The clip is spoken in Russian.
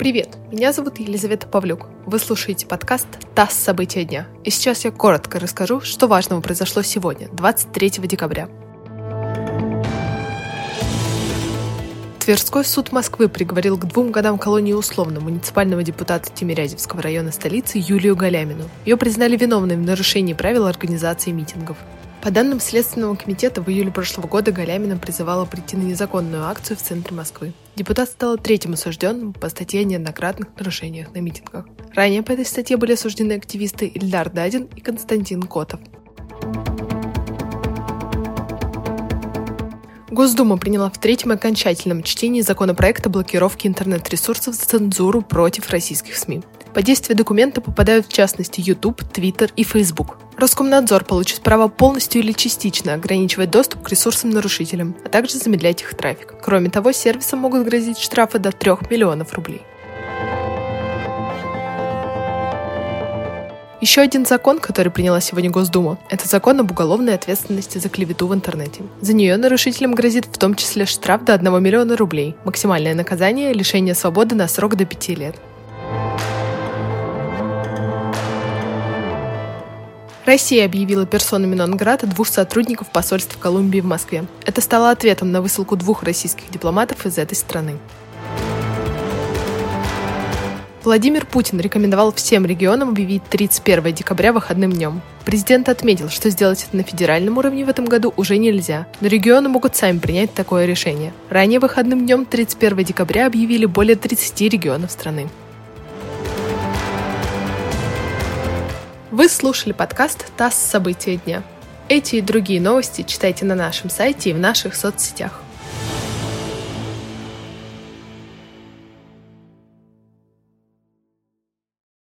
Привет, меня зовут Елизавета Павлюк. Вы слушаете подкаст «ТАСС. События дня». И сейчас я коротко расскажу, что важного произошло сегодня, 23 декабря. Тверской суд Москвы приговорил к двум годам колонии условно муниципального депутата Тимирязевского района столицы Юлию Галямину. Ее признали виновной в нарушении правил организации митингов. По данным Следственного комитета, в июле прошлого года Галямина призывала прийти на незаконную акцию в центре Москвы. Депутат стал третьим осужденным по статье о неоднократных нарушениях на митингах. Ранее по этой статье были осуждены активисты Ильдар Дадин и Константин Котов. Госдума приняла в третьем окончательном чтении законопроекта о блокировке интернет-ресурсов за цензуру против российских СМИ. По действию документа попадают в частности YouTube, Twitter и Facebook. Роскомнадзор получит право полностью или частично ограничивать доступ к ресурсам-нарушителям, а также замедлять их трафик. Кроме того, сервисам могут грозить штрафы до 3 миллионов рублей. Еще один закон, который приняла сегодня Госдума, это закон об уголовной ответственности за клевету в интернете. За нее нарушителям грозит в том числе штраф до 1 миллиона рублей. Максимальное наказание – лишение свободы на срок до 5 лет. Россия объявила персонами нон-грата двух сотрудников посольства Колумбии в Москве. Это стало ответом на высылку двух российских дипломатов из этой страны. Владимир Путин рекомендовал всем регионам объявить 31 декабря выходным днем. Президент отметил, что сделать это на федеральном уровне в этом году уже нельзя, но регионы могут сами принять такое решение. Ранее выходным днем 31 декабря объявили более 30 регионов страны. Вы слушали подкаст «ТАСС. События дня». Эти и другие новости читайте на нашем сайте и в наших соцсетях.